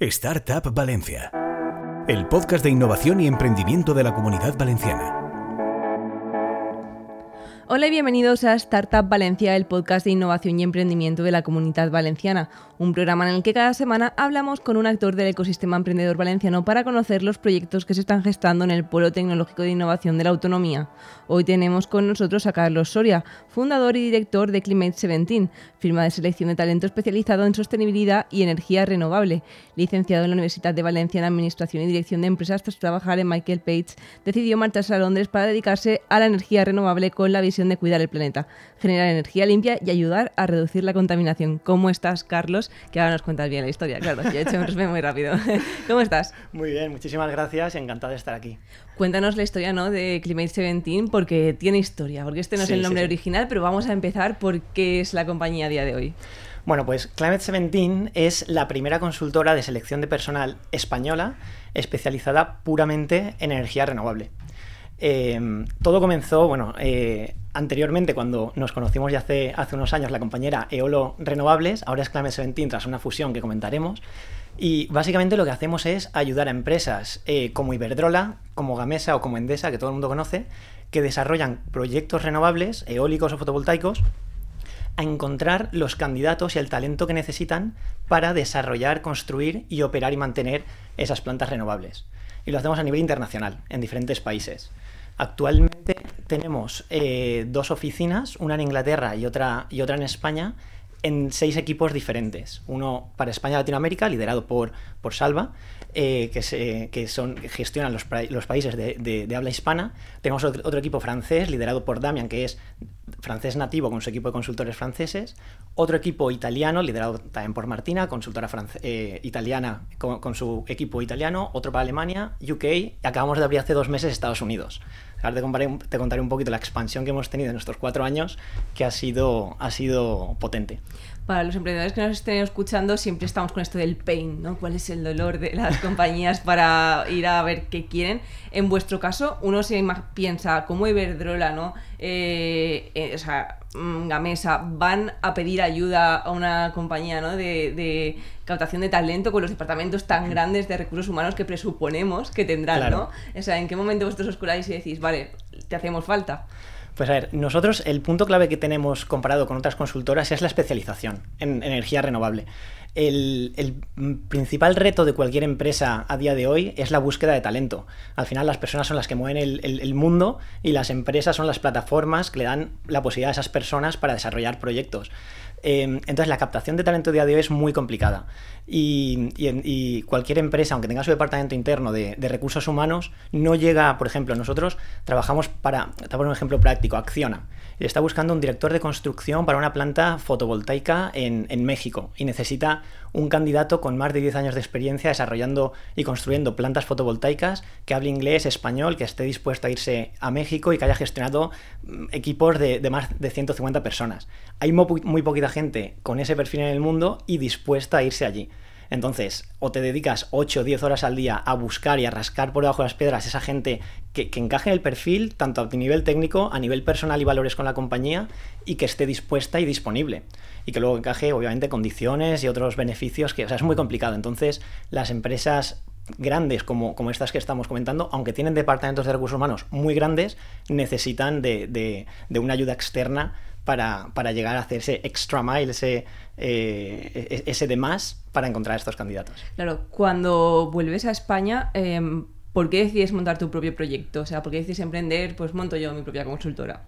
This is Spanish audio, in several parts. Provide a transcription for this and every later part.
Startup Valencia, el podcast de innovación y emprendimiento de la comunidad valenciana. Hola y bienvenidos a Startup Valencia, el podcast de innovación y emprendimiento de la comunidad valenciana, un programa en el que cada semana hablamos con un actor del ecosistema emprendedor valenciano para conocer los proyectos que se están gestando en el Polo Tecnológico de Innovación de la Autonomía. Hoy tenemos con nosotros a Carlos Soria, fundador y director de Climate 17, firma de selección de talento especializado en sostenibilidad y energía renovable. Licenciado en la Universidad de Valencia en Administración y Dirección de Empresas tras trabajar en Michael Page, decidió marcharse a Londres para dedicarse a la energía renovable con la visión de cuidar el planeta, generar energía limpia y ayudar a reducir la contaminación. ¿Cómo estás, Carlos? Que ahora nos cuentas bien la historia, claro. Yo he hecho un resumen muy rápido. ¿Cómo estás? Muy bien, muchísimas gracias, encantado de estar aquí. Cuéntanos la historia ¿no? de Climate 17 porque tiene historia, porque este no es el nombre original, pero vamos a empezar por qué es la compañía a día de hoy. Bueno, pues Climate 17 es la primera consultora de selección de personal española especializada puramente en energía renovable. Em, todo comenzó, bueno, eh, anteriormente cuando nos conocimos ya hace, unos años la compañera Eolo Renovables, ahora es Climate 17 tras una fusión que comentaremos. Y básicamente lo que hacemos es ayudar a empresas eh, como Iberdrola, como Gamesa o como Endesa, que todo el mundo conoce, que desarrollan proyectos renovables, eólicos o fotovoltaicos, a encontrar los candidatos y el talento que necesitan para desarrollar, construir y operar y mantener esas plantas renovables. Y lo hacemos a nivel internacional, en diferentes países. Actualmente tenemos eh, dos oficinas, una en Inglaterra y otra, y otra en España, en seis equipos diferentes. Uno para España y Latinoamérica, liderado por, por Salva, eh, que, se, que, son, gestionan los, los países de, habla hispana. Tenemos otro, equipo francés, liderado por Damian, que es francés nativo con su equipo de consultores franceses. Otro equipo italiano, liderado también por Martina, consultora eh, italiana con, con, su equipo italiano. Otro para Alemania, UK. Y acabamos de abrir hace dos meses Estados Unidos. Ahora te contaré, un poquito la expansión que hemos tenido en estos cuatro años, que ha sido, ha sido potente. Para los emprendedores que nos estén escuchando, siempre estamos con esto del pain, ¿no? ¿Cuál es el dolor de las compañías para ir a ver qué quieren? En vuestro caso, uno se piensa, como Iberdrola, ¿no? Eh, eh, o sea, Gamesa, van a pedir ayuda a una compañía, ¿no? de captación de talento con los departamentos tan grandes de recursos humanos que presuponemos que tendrán, ¿no? O sea, ¿en qué momento vosotros os curáis y decís, vale, te hacemos falta? Pues a ver, nosotros el punto clave que tenemos comparado con otras consultoras es la especialización en energía renovable. El, principal reto de cualquier empresa a día de hoy es la búsqueda de talento. Al final las personas son las que mueven el, mundo y las empresas son las plataformas que le dan la posibilidad a esas personas para desarrollar proyectos. Em, entonces la captación de talento día de hoy es muy complicada y, cualquier empresa, aunque tenga su departamento interno de, recursos humanos, no llega, por ejemplo, nosotros trabajamos para, te un ejemplo práctico, Acciona. Está buscando un director de construcción para una planta fotovoltaica en, en México y necesita un candidato con más de 10 años de experiencia desarrollando y construyendo plantas fotovoltaicas, que hable inglés, español, que esté dispuesto a irse a México y que haya gestionado mm, equipos de, más de 150 personas. Hay muy, muy poquita gente con ese perfil en el mundo y dispuesta a irse allí. Entonces, o te dedicas 8 o 10 horas al día a buscar y a rascar por debajo de las piedras esa gente que, encaje en el perfil, tanto a nivel técnico, a nivel personal y valores con la compañía, y que esté dispuesta y disponible. Y que luego encaje, obviamente, condiciones y otros beneficios, que es muy complicado. Entonces, las empresas grandes como, como, estas que estamos comentando, aunque tienen departamentos de recursos humanos muy grandes, necesitan de, de una ayuda externa para, llegar a hacer ese extra mile, ese, eh, ese de más para encontrar a estos candidatos. Claro, cuando vuelves a España, em, ¿por qué decides montar tu propio proyecto? O sea, ¿por qué decides emprender? Pues monto yo mi propia consultora.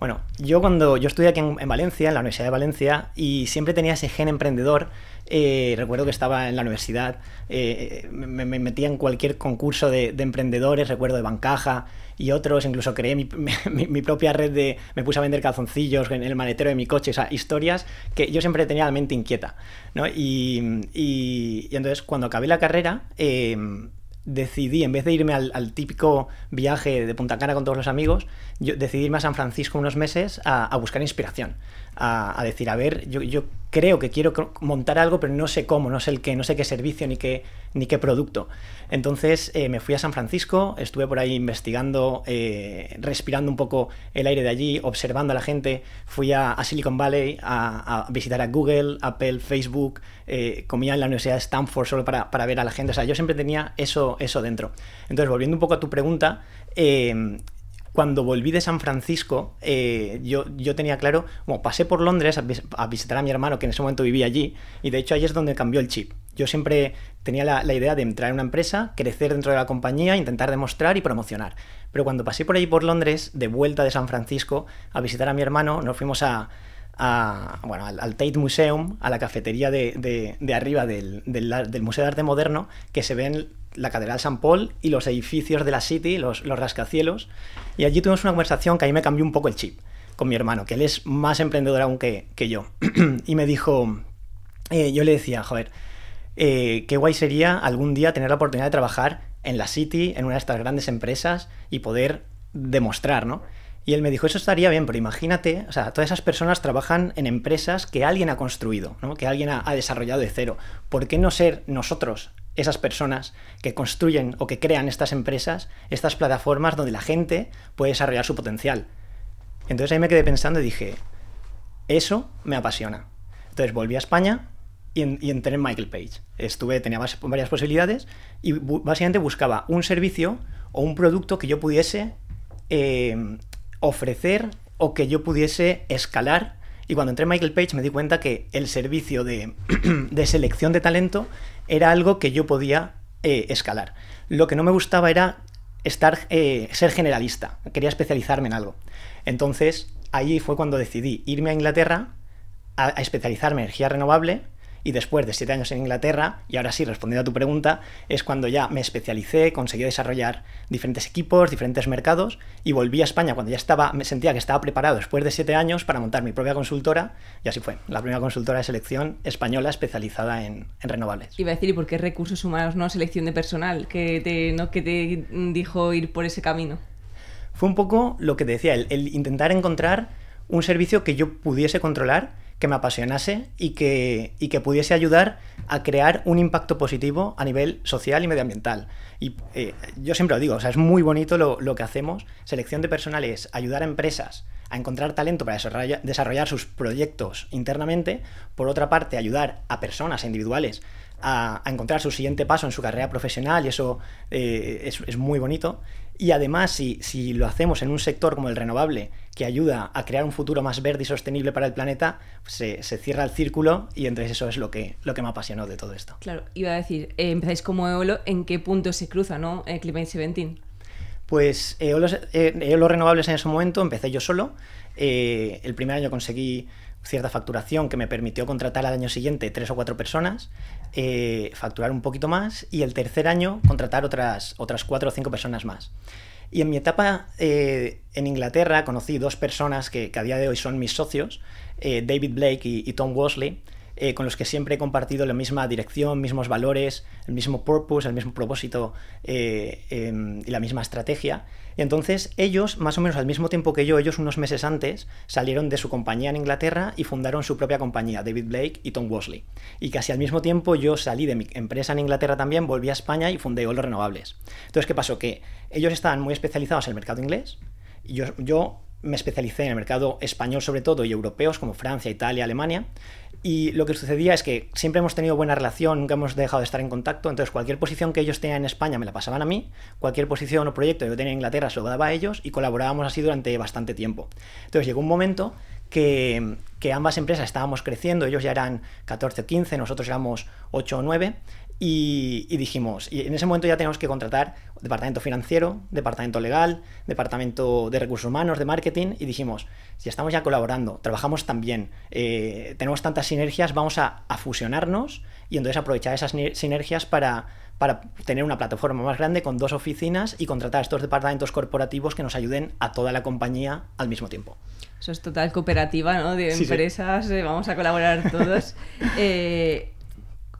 Bueno, yo cuando yo estudié aquí en, Valencia, en la Universidad de Valencia, y siempre tenía ese gen emprendedor. Eh, recuerdo que estaba en la universidad, eh, me, metía en cualquier concurso de, de emprendedores, recuerdo de Bancaja, y otros, incluso creé mi, propia red de, me puse a vender calzoncillos en el maletero de mi coche, o sea, historias que yo siempre tenía la mente inquieta, ¿no? Y, y, entonces cuando acabé la carrera, em, decidí, en vez de irme al, típico viaje de Punta Cana con todos los amigos, yo decidí irme a San Francisco unos meses a, buscar inspiración, a, decir, a ver, yo, yo creo que quiero montar algo, pero no sé cómo, no sé el qué, no sé qué servicio ni qué, ni qué producto. Entonces eh, me fui a San Francisco, estuve por ahí investigando, eh, respirando un poco el aire de allí, observando a la gente. Fui a, Silicon Valley a, visitar a Google, Apple, Facebook. Eh, comía en la Universidad de Stanford solo para, para, ver a la gente. O sea, yo siempre tenía eso, eso dentro. Entonces, volviendo un poco a tu pregunta, cuando volví de San Francisco, eh, yo, yo, tenía claro, bueno, pasé por Londres a, visitar a mi hermano, que en ese momento vivía allí, y de hecho ahí es donde cambió el chip. Yo siempre tenía la, idea de entrar en una empresa, crecer dentro de la compañía, intentar demostrar y promocionar. Pero cuando pasé por allí por Londres, de vuelta de San Francisco, a visitar a mi hermano, nos fuimos a, bueno, al, Tate Museum, a la cafetería de, arriba del, del, Museo de Arte Moderno, que se ven la Catedral San Paul y los edificios de la City, los, los rascacielos. Y allí tuvimos una conversación que ahí me cambió un poco el chip con mi hermano, que él es más emprendedor aún que, yo. y me dijo, eh, yo le decía, joder, eh, qué guay sería algún día tener la oportunidad de trabajar en la City, en una de estas grandes empresas y poder demostrar, ¿no? Y él me dijo, eso estaría bien, pero imagínate, o sea, todas esas personas trabajan en empresas que alguien ha construido, ¿no? que alguien ha, desarrollado de cero. ¿Por qué no ser nosotros esas personas que construyen o que crean estas empresas, estas plataformas donde la gente puede desarrollar su potencial. Entonces ahí me quedé pensando y dije, eso me apasiona. Entonces volví a España y, entré en Michael Page. Estuve, tenía varias posibilidades y básicamente buscaba un servicio o un producto que yo pudiese eh, ofrecer o que yo pudiese escalar. Y cuando entré en Michael Page me di cuenta que el servicio de, de selección de talento era algo que yo podía eh, escalar. Lo que no me gustaba era estar, eh, ser generalista, quería especializarme en algo. Entonces, ahí fue cuando decidí irme a Inglaterra a, a especializarme en energía renovable y después de siete años en Inglaterra, y ahora sí, respondiendo a tu pregunta, es cuando ya me especialicé, conseguí desarrollar diferentes equipos, diferentes mercados, y volví a España cuando ya estaba, me sentía que estaba preparado después de siete años para montar mi propia consultora, y así fue, la primera consultora de selección española especializada en, renovables. Iba a decir, ¿y por qué recursos humanos, no selección de personal, que te, ¿no? que te dijo ir por ese camino? Fue un poco lo que te decía, el intentar encontrar un servicio que yo pudiese controlar que me apasionase y que, y que pudiese ayudar a crear un impacto positivo a nivel social y medioambiental. Y eh, yo siempre lo digo, o sea, es muy bonito lo, lo, que hacemos. Selección de personal es ayudar a empresas a encontrar talento para desarrollar, sus proyectos internamente. Por otra parte, ayudar a personas individuales a, encontrar su siguiente paso en su carrera profesional y eso eh, es, es, muy bonito. Y además, si, si, lo hacemos en un sector como el renovable, que ayuda a crear un futuro más verde y sostenible para el planeta, pues se, se, cierra el círculo y entonces eso es lo que, lo que me apasionó de todo esto. Claro, iba a decir, eh, empezáis como Eolo, ¿en qué punto se cruza ¿no? el Climate 17? Pues Eolo, eh, Renovables en ese momento empecé yo solo. Eh, el primer año conseguí cierta facturación que me permitió contratar al año siguiente tres o cuatro personas, eh, facturar un poquito más y el tercer año contratar otras, otras cuatro o cinco personas más. Y en mi etapa eh, en Inglaterra conocí dos personas que, a día de hoy son mis socios, eh, David Blake y, Tom Worsley, con los que siempre he compartido la misma dirección, mismos valores, el mismo purpose, el mismo propósito em, y la misma estrategia. Y entonces ellos, más o menos al mismo tiempo que yo, ellos unos meses antes, salieron de su compañía en Inglaterra y fundaron su propia compañía, David Blake y Tom Worsley. Y casi al mismo tiempo yo salí de mi empresa en Inglaterra también, volví a España y fundé Olo Renovables. Entonces, ¿qué pasó? Que ellos estaban muy especializados en el mercado inglés. Y yo, yo me especialicé en el mercado español sobre todo y europeos como Francia, Italia, Alemania. Y lo que sucedía es que siempre hemos tenido buena relación, nunca hemos dejado de estar en contacto, entonces cualquier posición que ellos tenían en España me la pasaban a mí, cualquier posición o proyecto que yo tenía en Inglaterra se lo daba a ellos y colaborábamos así durante bastante tiempo. Entonces llegó un momento que, que ambas empresas estábamos creciendo, ellos ya eran 14 o 15, nosotros éramos 8 o 9, y, dijimos, y en ese momento ya tenemos que contratar departamento financiero, departamento legal, departamento de recursos humanos, de marketing, y dijimos, si estamos ya colaborando, trabajamos tan bien, eh, tenemos tantas sinergias, vamos a, fusionarnos y entonces aprovechar esas sinergias para, para tener una plataforma más grande con dos oficinas y contratar estos departamentos corporativos que nos ayuden a toda la compañía al mismo tiempo. Eso es total cooperativa, ¿no? De empresas, eh, vamos a colaborar todos. eh,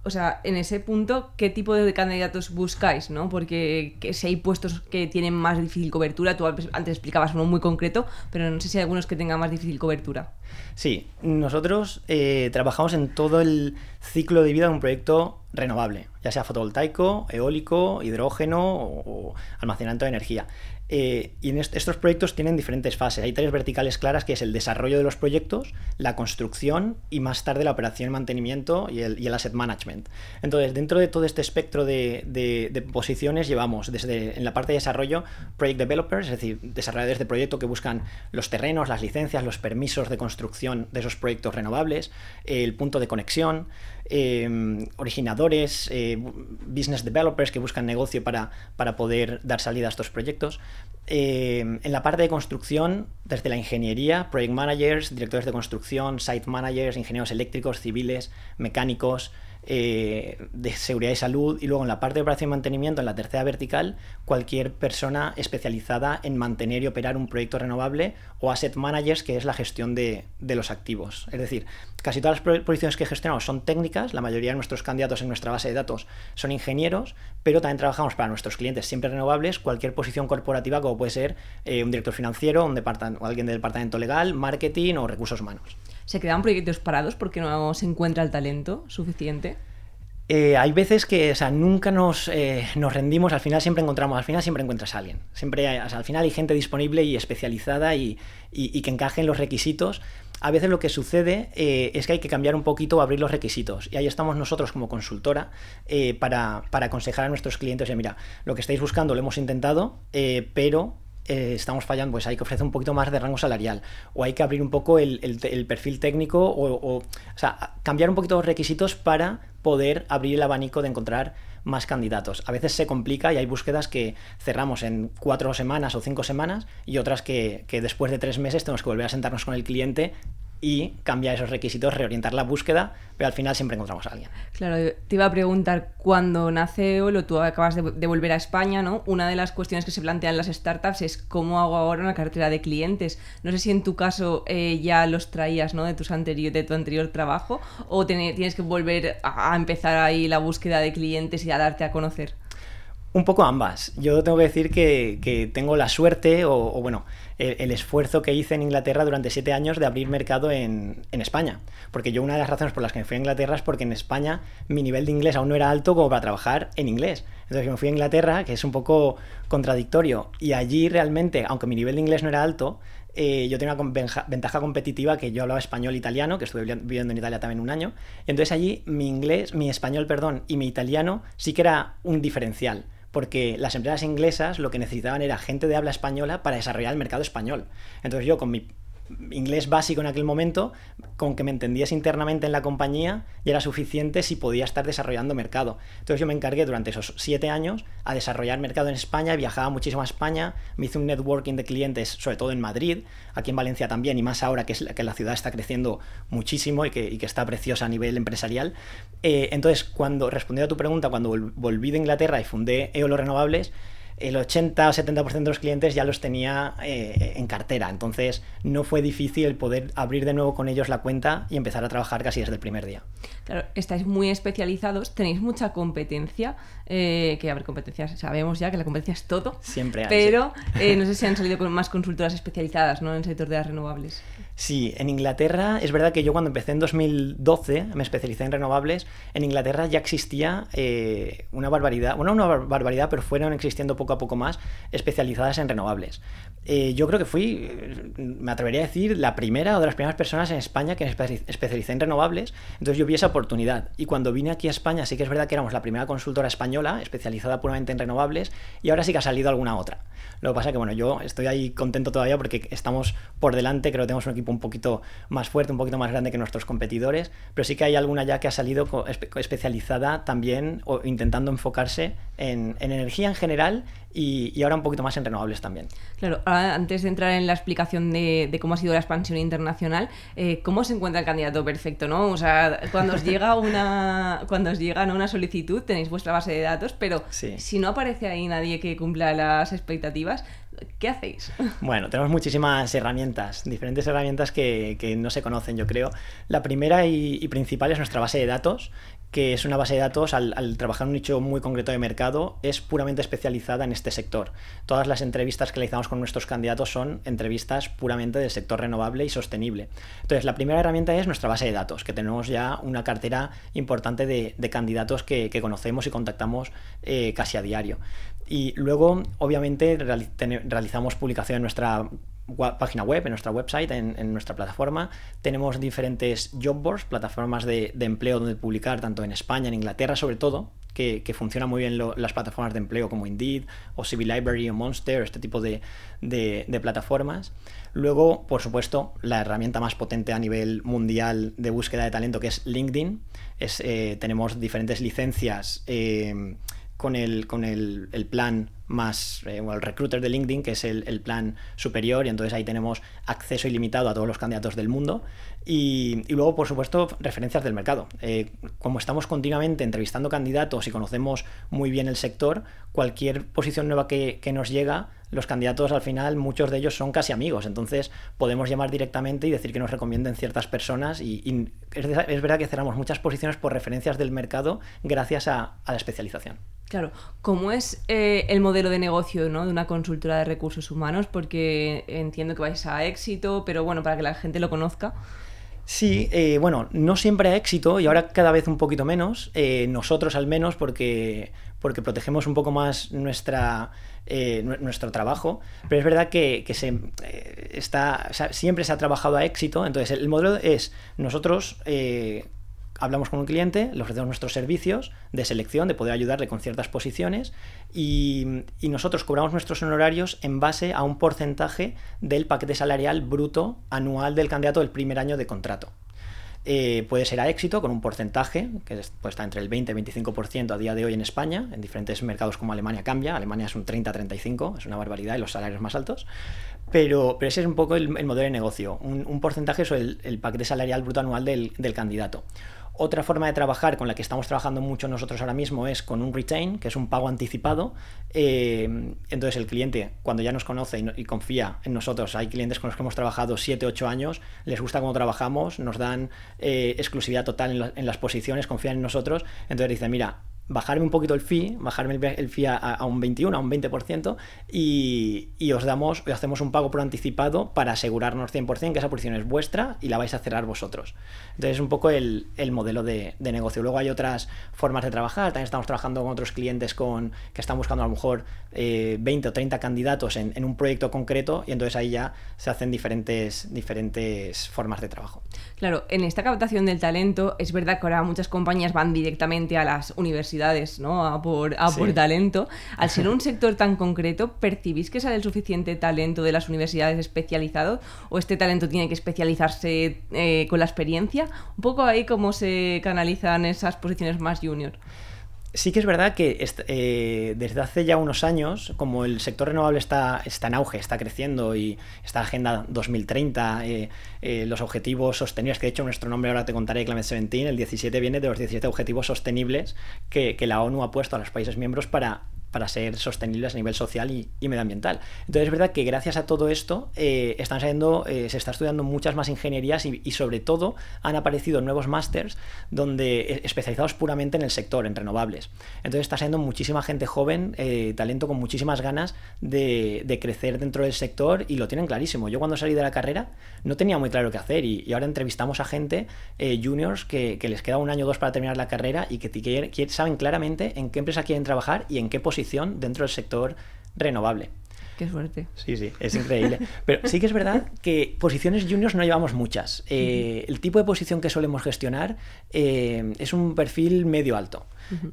o sea, en ese punto, ¿qué tipo de candidatos buscáis? ¿no? Porque si hay puestos que tienen más difícil cobertura, tú antes explicabas uno muy concreto, pero no sé si hay algunos que tengan más difícil cobertura. Sí, nosotros eh, trabajamos en todo el ciclo de vida de un proyecto renovable, ya sea fotovoltaico, eólico, hidrógeno o, o almacenamiento de energía. Eh, y en estos proyectos tienen diferentes fases. Hay tres verticales claras, que es el desarrollo de los proyectos, la construcción y más tarde la operación y mantenimiento y el, asset management. Entonces, dentro de todo este espectro de, posiciones llevamos desde en la parte de desarrollo project developers, es decir, desarrolladores de proyecto que buscan los terrenos, las licencias, los permisos de construcción de esos proyectos renovables, el punto de conexión, eh, originadores, eh, business developers que buscan negocio para, para, poder dar salida a estos proyectos. Eh, en la parte de construcción, desde la ingeniería, project managers, directores de construcción, site managers, ingenieros eléctricos, civiles, mecánicos, eh, de seguridad y salud y luego en la parte de operación y mantenimiento, en la tercera vertical, cualquier persona especializada en mantener y operar un proyecto renovable o asset managers, que es la gestión de, los activos. Es decir, casi todas las posiciones que gestionamos son técnicas, la mayoría de nuestros candidatos en nuestra base de datos son ingenieros, pero también trabajamos para nuestros clientes siempre renovables, cualquier posición corporativa como puede ser eh, un director financiero, un o alguien del departamento legal, marketing o recursos humanos se quedan proyectos parados porque no se encuentra el talento suficiente. Eh, hay veces que, nunca nos, eh, nos, rendimos, al final siempre encontramos, al final siempre encuentras a alguien. Siempre al final hay gente disponible y especializada y, que encaje en los requisitos. A veces lo que sucede eh, es que hay que cambiar un poquito o abrir los requisitos. Y ahí estamos nosotros como consultora para, para, aconsejar a nuestros clientes, mira, lo que estáis buscando lo hemos intentado, pero eh, estamos fallando, pues hay que ofrecer un poquito más de rango salarial o hay que abrir un poco el, perfil técnico o, o, sea, cambiar un poquito los requisitos para poder abrir el abanico de encontrar más candidatos. A veces se complica y hay búsquedas que cerramos en cuatro semanas o cinco semanas y otras que, que después de tres meses tenemos que volver a sentarnos con el cliente y cambiar esos requisitos, reorientar la búsqueda, pero al final siempre encontramos a alguien. Claro, te iba a preguntar, cuando nace Olo, tú acabas de, volver a España, ¿no? Una de las cuestiones que se plantean las startups es cómo hago ahora una cartera de clientes. No sé si en tu caso eh, ya los traías, ¿no? De, tus anterior, de tu anterior trabajo, o tienes que volver a, empezar ahí la búsqueda de clientes y a darte a conocer. Un poco ambas. Yo tengo que decir que, tengo la suerte, o bueno, el, esfuerzo que hice en Inglaterra durante siete años de abrir mercado en, España. Porque yo una de las razones por las que me fui a Inglaterra es porque en España mi nivel de inglés aún no era alto como para trabajar en inglés. Entonces me fui a Inglaterra, que es un poco contradictorio, y allí realmente, aunque mi nivel de inglés no era alto, eh, yo tenía una ventaja competitiva que yo hablaba español e italiano, que estuve viviendo en Italia también un año. Entonces allí mi inglés, mi español, perdón, y mi italiano sí que era un diferencial porque las empresas inglesas lo que necesitaban era gente de habla española para desarrollar el mercado español. Entonces yo con mi inglés básico en aquel momento, con que me entendiese internamente en la compañía, ya era suficiente si podía estar desarrollando mercado. Entonces yo me encargué durante esos siete años a desarrollar mercado en España, viajaba muchísimo a España, me hice un networking de clientes, sobre todo en Madrid, aquí en Valencia también, y más ahora que, es la, que la ciudad está creciendo muchísimo y que, está preciosa a nivel empresarial. Eh, entonces, cuando respondiendo a tu pregunta, cuando volví de Inglaterra y fundé Eolo Renovables, el 80 o 70% de los clientes ya los tenía eh, en cartera. Entonces no fue difícil poder abrir de nuevo con ellos la cuenta y empezar a trabajar casi desde el primer día. Claro, estáis muy especializados, tenéis mucha competencia, eh, que a ver, competencias, sabemos ya que la competencia es todo. Siempre hay. Pero eh, no sé si han salido con más consultoras especializadas ¿no? en el sector de las renovables. Sí, en Inglaterra es verdad que yo cuando empecé en 2012, me especialicé en renovables, en Inglaterra ya existía una barbaridad, bueno, una barbaridad, pero fueron existiendo poco a poco más especializadas en renovables. Eh, yo creo que fui, me atrevería a decir, la primera o de las primeras personas en España que me especialicé en renovables. Entonces yo vi esa oportunidad. Y cuando vine aquí a España, sí que es verdad que éramos la primera consultora española especializada puramente en renovables. Y ahora sí que ha salido alguna otra. Lo que pasa que, bueno, yo estoy ahí contento todavía porque estamos por delante. Creo que tenemos un equipo un poquito más fuerte, un poquito más grande que nuestros competidores. Pero sí que hay alguna ya que ha salido especializada también o intentando enfocarse en, en energía en general y, ahora un poquito más en renovables también. Claro, antes de entrar en la explicación de, cómo ha sido la expansión internacional, eh, ¿cómo se encuentra el candidato perfecto? ¿no? O sea, cuando os llega una, cuando os llega una solicitud, tenéis vuestra base de datos, pero si no aparece ahí nadie que cumpla las expectativas, ¿qué hacéis? Bueno, tenemos muchísimas herramientas, diferentes herramientas que, no se conocen, yo creo. La primera y, principal es nuestra base de datos, que es una base de datos, al, trabajar en un nicho muy concreto de mercado, es puramente especializada en este sector. Todas las entrevistas que realizamos con nuestros candidatos son entrevistas puramente del sector renovable y sostenible. Entonces, la primera herramienta es nuestra base de datos, que tenemos ya una cartera importante de, candidatos que, conocemos y contactamos eh, casi a diario. Y luego, obviamente, realizamos publicación en nuestra página web, en nuestra website, en, nuestra plataforma. Tenemos diferentes job boards, plataformas de, empleo donde publicar, tanto en España, en Inglaterra sobre todo, que, que funcionan muy bien las plataformas de empleo como Indeed o Civil Library o Monster, este tipo de, plataformas. Luego, por supuesto, la herramienta más potente a nivel mundial de búsqueda de talento que es LinkedIn. Es, eh, tenemos diferentes licencias. Eh, con el, con el, plan más, eh, el recruiter de LinkedIn, que es el, plan superior, y entonces ahí tenemos acceso ilimitado a todos los candidatos del mundo. Y, luego, por supuesto, referencias del mercado. Eh, como estamos continuamente entrevistando candidatos y conocemos muy bien el sector, cualquier posición nueva que, nos llega, los candidatos al final, muchos de ellos son casi amigos, entonces podemos llamar directamente y decir que nos recomienden ciertas personas y, es, verdad que cerramos muchas posiciones por referencias del mercado gracias a la especialización. Claro, ¿cómo es eh, el modelo de negocio ¿no? de una consultora de recursos humanos? Porque entiendo que vais a éxito, pero bueno, para que la gente lo conozca. Sí, eh, bueno, no siempre a éxito y ahora cada vez un poquito menos, eh, nosotros al menos porque, porque protegemos un poco más nuestra, nuestro trabajo, pero es verdad que, se, está, siempre se ha trabajado a éxito, entonces el modelo es nosotros hablamos con un cliente, le ofrecemos nuestros servicios de selección, de poder ayudarle con ciertas posiciones y, nosotros cobramos nuestros honorarios en base a un porcentaje del paquete salarial bruto anual del candidato del primer año de contrato. Eh, puede ser a éxito con un porcentaje que puede estar entre el 20 y 25% a día de hoy en España. En diferentes mercados como Alemania cambia. Alemania es un 30-35, es una barbaridad y los salarios más altos. Pero, ese es un poco el, modelo de negocio. Un, porcentaje sobre el, paquete salarial bruto anual del candidato. Otra forma de trabajar con la que estamos trabajando mucho nosotros ahora mismo es con un retain, que es un pago anticipado. Eh, entonces el cliente, cuando ya nos conoce y, confía en nosotros, hay clientes con los que hemos trabajado 7, 8 años, les gusta cómo trabajamos, nos dan eh, exclusividad total en, las posiciones, confían en nosotros, entonces dicen, mira, bajarme un poquito el fee, bajarme el, fee a, un 21, a un 20% y, y os damos, hacemos un pago por anticipado para asegurarnos 100% que esa posición es vuestra y la vais a cerrar vosotros. Entonces es un poco el, modelo de, negocio. Luego hay otras formas de trabajar, también estamos trabajando con otros clientes con, que están buscando a lo mejor 20 eh, o 30 candidatos en, un proyecto concreto y entonces ahí ya se hacen diferentes, diferentes formas de trabajo. Claro, en esta captación del talento es verdad que ahora muchas compañías van directamente a las universidades ¿no? a, por, por talento. Al ser un sector tan concreto, ¿percibís que sale el suficiente talento de las universidades especializados o este talento tiene que especializarse eh, con la experiencia? Un poco ahí cómo se canalizan esas posiciones más junior. Sí que es verdad que eh, desde hace ya unos años, como el sector renovable está, está en auge, está creciendo y esta Agenda 2030, eh, eh, los objetivos sostenibles, que de hecho nuestro nombre ahora te contaré, Climate 17, el 17 viene de los 17 objetivos sostenibles que, que la ONU ha puesto a los países miembros para para ser sostenibles a nivel social y, medioambial. Entonces es verdad que gracias a todo esto eh, están saliendo, eh, se está estudiando muchas más ingenierías y, sobre todo han aparecido nuevos másters donde eh, especializados puramente en el sector, en renovables. Entonces está saliendo muchísima gente joven, talento con muchísimas ganas de, crecer dentro del sector y lo tienen clarísimo. Yo cuando salí de la carrera no tenía muy claro qué hacer y, ahora entrevistamos a gente juniors que, les queda un año o dos para terminar la carrera y que saben claramente en qué empresa quieren trabajar y en qué posición dentro del sector renovable. Qué suerte. Sí, sí, es increíble. Pero sí que es verdad que posiciones juniors no llevamos muchas. Eh, el tipo de posición que solemos gestionar eh, es un perfil medio alto.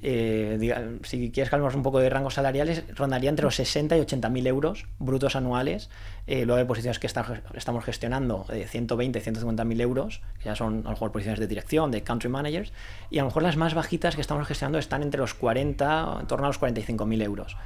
Eh, si quieres que un poco de rangos salariales, rondaría entre los 60 y 80 mil euros brutos anuales. luego hay posiciones que estamos gestionando de 120, 150 mil euros, que ya son a lo mejor posiciones de dirección, de country managers. Y a lo mejor las más bajitas que estamos gestionando están entre los 40, en torno a los 45 mil euros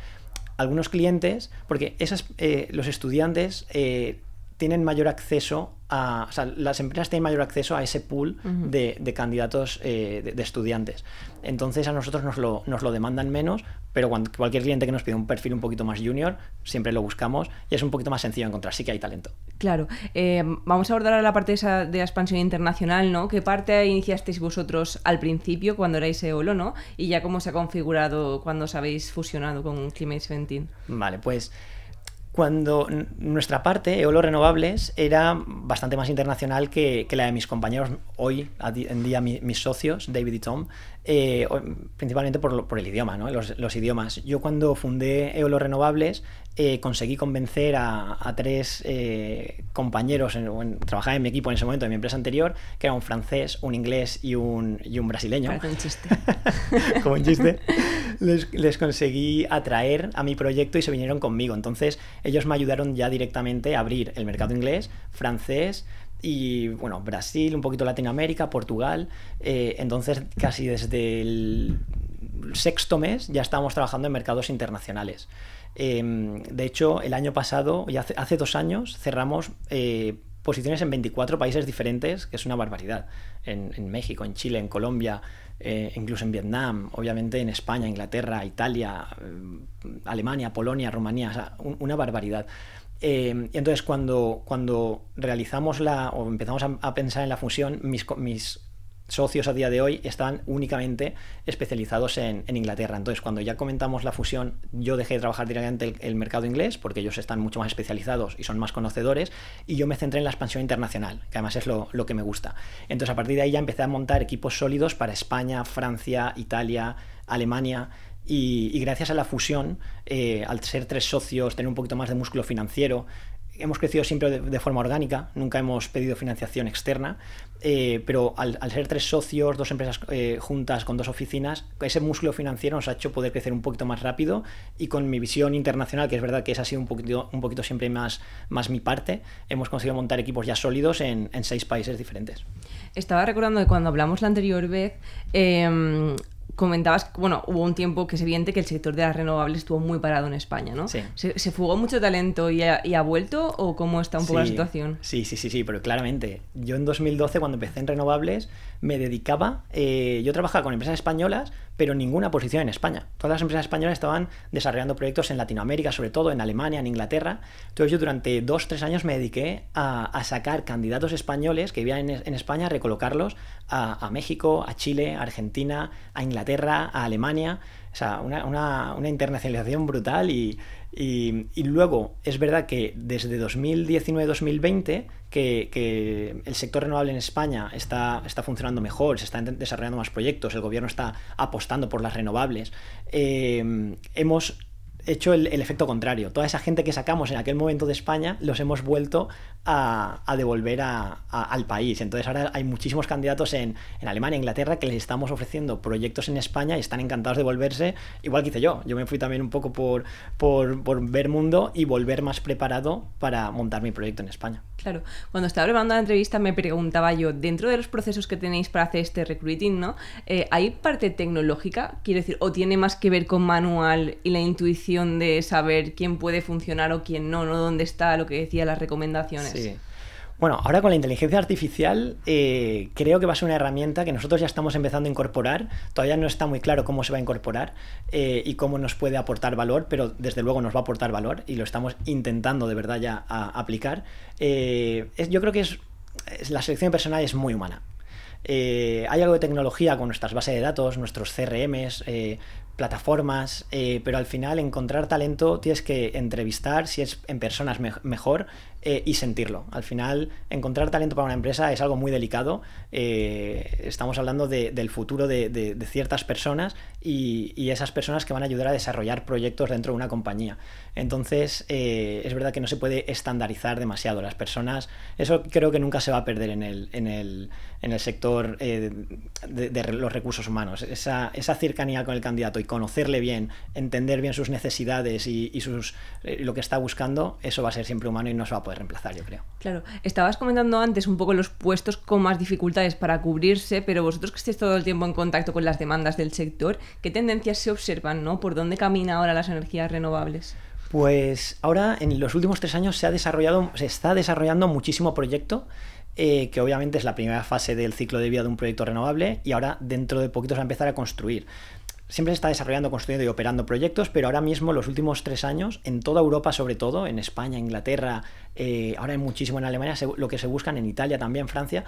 algunos clientes, porque esas, eh, los estudiantes eh, tienen mayor acceso a, o sea, las empresas tienen mayor acceso a ese pool de, de, candidatos eh, de, estudiantes. Entonces a nosotros nos lo, nos lo demandan menos, pero cuando, cualquier cliente que nos pide un perfil un poquito más junior, siempre lo buscamos y es un poquito más sencillo encontrar, sí que hay talento. Claro, eh, vamos a abordar ahora la parte esa, de la expansión internacional, ¿no? ¿Qué parte iniciasteis vosotros al principio cuando erais EOLO, ¿no? Y ya cómo se ha configurado cuando os habéis fusionado con Climate 17. Vale, pues cuando nuestra parte, Eolo Renovables, era bastante más internacional que, la de mis compañeros hoy, en día mis socios, David y Tom, eh, principalmente por, por, el idioma, ¿no? los, los, idiomas. Yo cuando fundé Eolo Renovables eh, conseguí convencer a, tres eh, compañeros, en, trabajaban en mi equipo en ese momento, en mi empresa anterior, que era un francés, un inglés y un, y un brasileño. Parece un chiste. Como un chiste. Les, les, conseguí atraer a mi proyecto y se vinieron conmigo. Entonces ellos me ayudaron ya directamente a abrir el mercado inglés, francés, y bueno, Brasil, un poquito Latinoamérica, Portugal. Eh, entonces, casi desde el sexto mes ya estábamos trabajando en mercados internacionales. Em, de hecho, el año pasado, y hace, dos años, cerramos eh, posiciones en 24 países diferentes, que es una barbaridad. En, México, en Chile, en Colombia, eh, incluso en Vietnam, obviamente en España, Inglaterra, Italia, eh, Alemania, Polonia, Rumanía, una barbaridad. Y entonces cuando, cuando realizamos la, o empezamos a, pensar en la fusión, mis, mis socios a día de hoy están únicamente especializados en, Inglaterra. Entonces, cuando ya comentamos la fusión, yo dejé de trabajar directamente el, mercado inglés, porque ellos están mucho más especializados y son más conocedores, y yo me centré en la expansión internacional, que además es lo, que me gusta. Entonces, a partir de ahí ya empecé a montar equipos sólidos para España, Francia, Italia, Alemania. Y, gracias a la fusión, eh, al ser tres socios, tener un poquito más de músculo financiero, hemos crecido siempre de, forma orgánica, nunca hemos pedido financiación externa, eh, pero al, ser tres socios, dos empresas eh, juntas con dos oficinas, ese músculo financiero nos ha hecho poder crecer un poquito más rápido y con mi visión internacional, que es verdad que esa ha sido un poquito, un poquito siempre más, más mi parte, hemos conseguido montar equipos ya sólidos en, seis países diferentes. Estaba recordando que cuando hablamos la anterior vez, em, comentabas, bueno, hubo un tiempo que es evidente que el sector de las renovables estuvo muy parado en España, ¿no? Sí. ¿Se, fugó mucho talento y ha, vuelto o cómo está un poco la situación? Sí, sí, sí, sí, pero claramente. Yo en 2012, cuando empecé en renovables, me dedicaba, eh, yo trabajaba con empresas españolas, pero ninguna posición en España. Todas las empresas españolas estaban desarrollando proyectos en Latinoamérica, sobre todo en Alemania, en Inglaterra. Entonces yo durante dos, tres años me dediqué a, sacar candidatos españoles que vivían en, España, recolocarlos a, México, a Chile, a Argentina, a Inglaterra, a Alemania. O sea, una, internacionalización brutal y, y, luego es verdad que desde 2019-2020 que, el sector renovable en España está, está funcionando mejor, se están desarrollando más proyectos, el gobierno está apostando por las renovables. Eh, hemos hecho el, efecto contrario. Toda esa gente que sacamos en aquel momento de España los hemos vuelto a, devolver al país. Entonces ahora hay muchísimos candidatos en, en, Alemania, Inglaterra, que les estamos ofreciendo proyectos en España y están encantados de volverse, igual que hice yo. Yo me fui también un poco por, por, por ver mundo y volver más preparado para montar mi proyecto en España. Claro, cuando estaba preparando la entrevista me preguntaba yo, dentro de los procesos que tenéis para hacer este recruiting, ¿no? Eh, ¿Hay parte tecnológica? Quiero decir, ¿o tiene más que ver con manual y la intuición de saber quién puede funcionar o quién no, no dónde está lo que decía las recomendaciones? Sí. Bueno, ahora con la inteligencia artificial eh, creo que va a ser una herramienta que nosotros ya estamos empezando a incorporar. Todavía no está muy claro cómo se va a incorporar eh, y cómo nos puede aportar valor, pero desde luego nos va a aportar valor y lo estamos intentando de verdad ya aplicar. Eh, yo creo que es, la selección personal es muy humana. hay algo de tecnología con nuestras bases de datos, nuestros CRMs, plataformas, pero al final encontrar talento tienes que entrevistar, si es en personas mejor, eh, y sentirlo. Al final, encontrar talento para una empresa es algo muy delicado. Eh, estamos hablando del futuro de, ciertas personas y, esas personas que van a ayudar a desarrollar proyectos dentro de una compañía. Entonces, eh, es verdad que no se puede estandarizar demasiado. Las personas, eso creo que nunca se va a perder en el, en el, en el sector de, los recursos humanos. Esa, esa, cercanía con el candidato y conocerle bien, entender bien sus necesidades y, y sus, lo que está buscando, eso va a ser siempre humano y no se va a poder reemplazar, yo creo. Claro, estabas comentando antes un poco los puestos con más dificultades para cubrirse, pero vosotros que estéis todo el tiempo en contacto con las demandas del sector, ¿qué tendencias se observan, ¿no? ¿Por dónde camina ahora las energías renovables? Pues ahora en los últimos tres años se ha desarrollado, se está desarrollando muchísimo proyecto. Eh, que obviamente es la primera fase del ciclo de vida de un proyecto renovable y ahora dentro de poquito se va a empezar a construir siempre se está desarrollando, construyendo y operando proyectos, pero ahora mismo, los últimos tres años, en toda Europa sobre todo, en España, Inglaterra, eh, ahora hay muchísimo en Alemania, lo que se buscan en Italia también, Francia,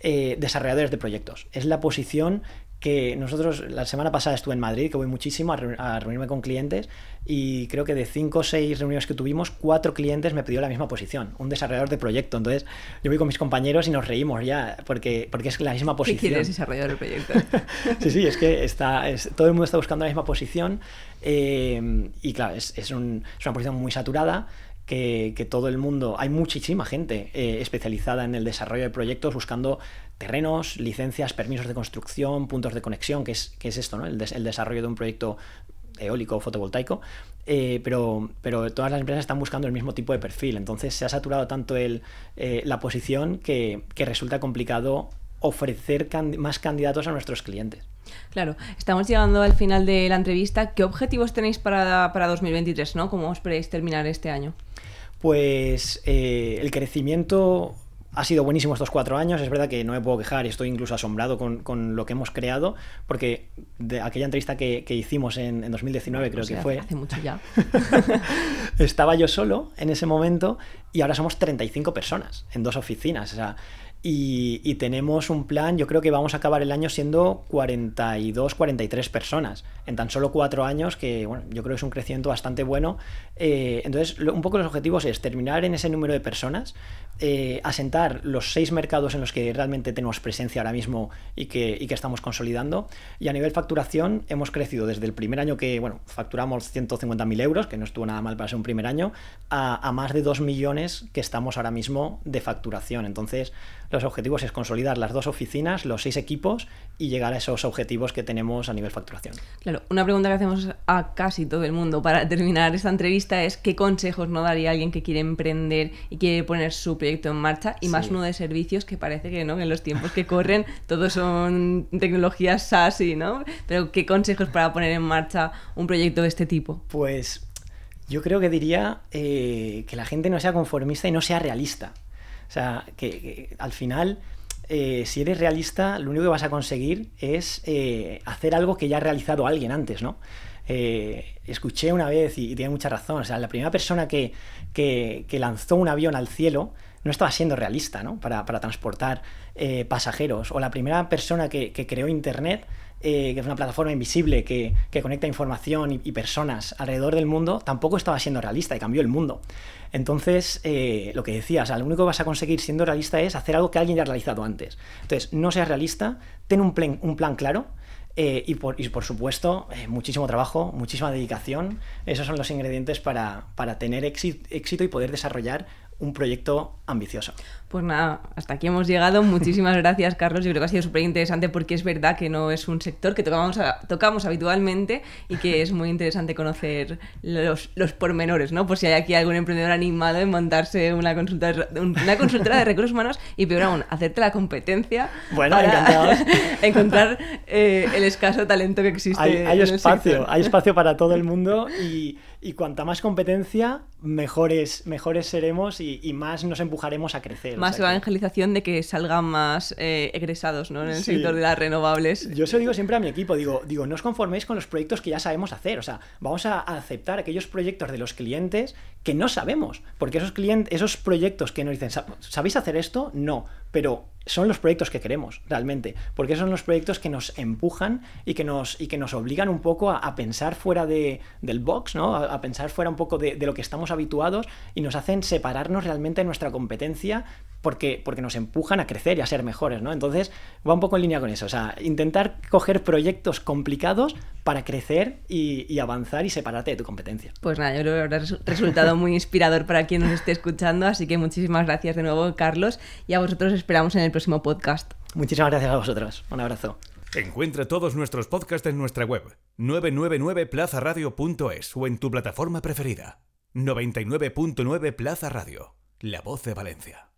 eh, desarrolladores de proyectos. Es la posición que nosotros la semana pasada estuve en Madrid, que voy muchísimo a, reunirme con clientes y creo que de cinco o seis reuniones que tuvimos, cuatro clientes me pidió la misma posición, un desarrollador de proyecto. Entonces yo voy con mis compañeros y nos reímos ya, porque, porque es la misma posición. ¿Qué quieres desarrollador de proyecto? sí, sí, es que está, todo el mundo está buscando la misma posición eh, y claro, es, es, un, es una posición muy saturada que, todo el mundo, hay muchísima gente eh, especializada en el desarrollo de proyectos buscando terrenos, licencias, permisos de construcción, puntos de conexión, que es, que es esto, ¿no? el, desarrollo de un proyecto eólico o fotovoltaico, eh, pero, pero todas las empresas están buscando el mismo tipo de perfil. Entonces se ha saturado tanto el, eh, la posición que, resulta complicado ofrecer más candidatos a nuestros clientes. Claro, estamos llegando al final de la entrevista. ¿Qué objetivos tenéis para, para 2023? ¿no? ¿Cómo os esperáis terminar este año? Pues eh, el crecimiento ha sido buenísimo estos cuatro años. Es verdad que no me puedo quejar y estoy incluso asombrado con, lo que hemos creado, porque de aquella entrevista que, hicimos en, 2019, creo que fue. Hace mucho ya. estaba yo solo en ese momento y ahora somos 35 personas en dos oficinas. O sea, y, tenemos un plan, yo creo que vamos a acabar el año siendo 42, 43 personas en tan solo cuatro años, que bueno, yo creo que es un crecimiento bastante bueno. Eh, entonces, un poco los objetivos es terminar en ese número de personas, eh, asentar los seis mercados en los que realmente tenemos presencia ahora mismo y que, y que estamos consolidando. Y a nivel facturación, hemos crecido desde el primer año que bueno, facturamos 150.000 euros, que no estuvo nada mal para ser un primer año, a, más de 2 millones que estamos ahora mismo de facturación. Entonces, los objetivos es consolidar las dos oficinas, los seis equipos y llegar a esos objetivos que tenemos a nivel facturación. Claro, una pregunta que hacemos a casi todo el mundo para terminar esta entrevista es qué consejos no daría alguien que quiere emprender y quiere poner su en marcha y más uno de servicios que parece que no, en los tiempos que corren todos son tecnologías SaaS y no, pero qué consejos para poner en marcha un proyecto de este tipo. Pues yo creo que diría eh, que la gente no sea conformista y no sea realista. O sea, que, al final, eh, si eres realista, lo único que vas a conseguir es eh, hacer algo que ya ha realizado alguien antes, ¿no? Eh, escuché una vez, y, tiene mucha razón, o sea, la primera persona que, lanzó un avión al cielo no estaba siendo realista, ¿no? Para, transportar pasajeros. O la primera persona que, creó Internet que es una plataforma invisible que, conecta información y, personas alrededor del mundo, tampoco estaba siendo realista y cambió el mundo. Entonces, eh, lo que decías, lo único que vas a conseguir siendo realista es hacer algo que alguien ya ha realizado antes. Entonces, no seas realista, ten un plan, un plan claro. Eh, y, por, supuesto, eh, muchísimo trabajo, muchísima dedicación. Esos son los ingredientes para tener éxito y poder desarrollar un proyecto ambicioso. Pues nada, hasta aquí hemos llegado. Muchísimas gracias, Carlos. Yo creo que ha sido súper interesante porque es verdad que no es un sector que tocamos, tocamos habitualmente y que es muy interesante conocer los, los pormenores, ¿no? Por si hay aquí algún emprendedor animado en montarse una consulta, una consultora de recursos humanos y peor aún, hacerte la competencia. Bueno, para encontrar eh, el escaso talento que existe. Hay, hay espacio, hay espacio para todo el mundo y y cuanta más competencia, mejores, mejores seremos y, más nos empujaremos a crecer. Más evangelización de que salgan más eh, egresados ¿no? en el sector de las renovables. Yo se lo digo siempre a mi equipo, digo, digo, no os conforméis con los proyectos que ya sabemos hacer, o sea, vamos a aceptar aquellos proyectos de los clientes que no sabemos, porque esos, clientes, esos proyectos que nos dicen, ¿sabéis hacer esto? No, pero son los proyectos que queremos realmente, porque son los proyectos que nos empujan y que nos, y que nos obligan un poco a, pensar fuera de, del box, ¿no? A, pensar fuera un poco de, de, lo que estamos habituados y nos hacen separarnos realmente de nuestra competencia porque, porque nos empujan a crecer y a ser mejores, ¿no? Entonces va un poco en línea con eso, o sea, intentar coger proyectos complicados para crecer y, avanzar y separarte de tu competencia. Pues nada, yo creo que habrá resultado muy inspirador para quien nos esté escuchando, así que muchísimas gracias de nuevo, Carlos, y a vosotros esperamos en el próximo podcast. Muchísimas gracias a vosotros. Un abrazo. Encuentra todos nuestros podcasts en nuestra web 999plazaradio.es o en tu plataforma preferida. 99.9 Plaza Radio, la voz de Valencia.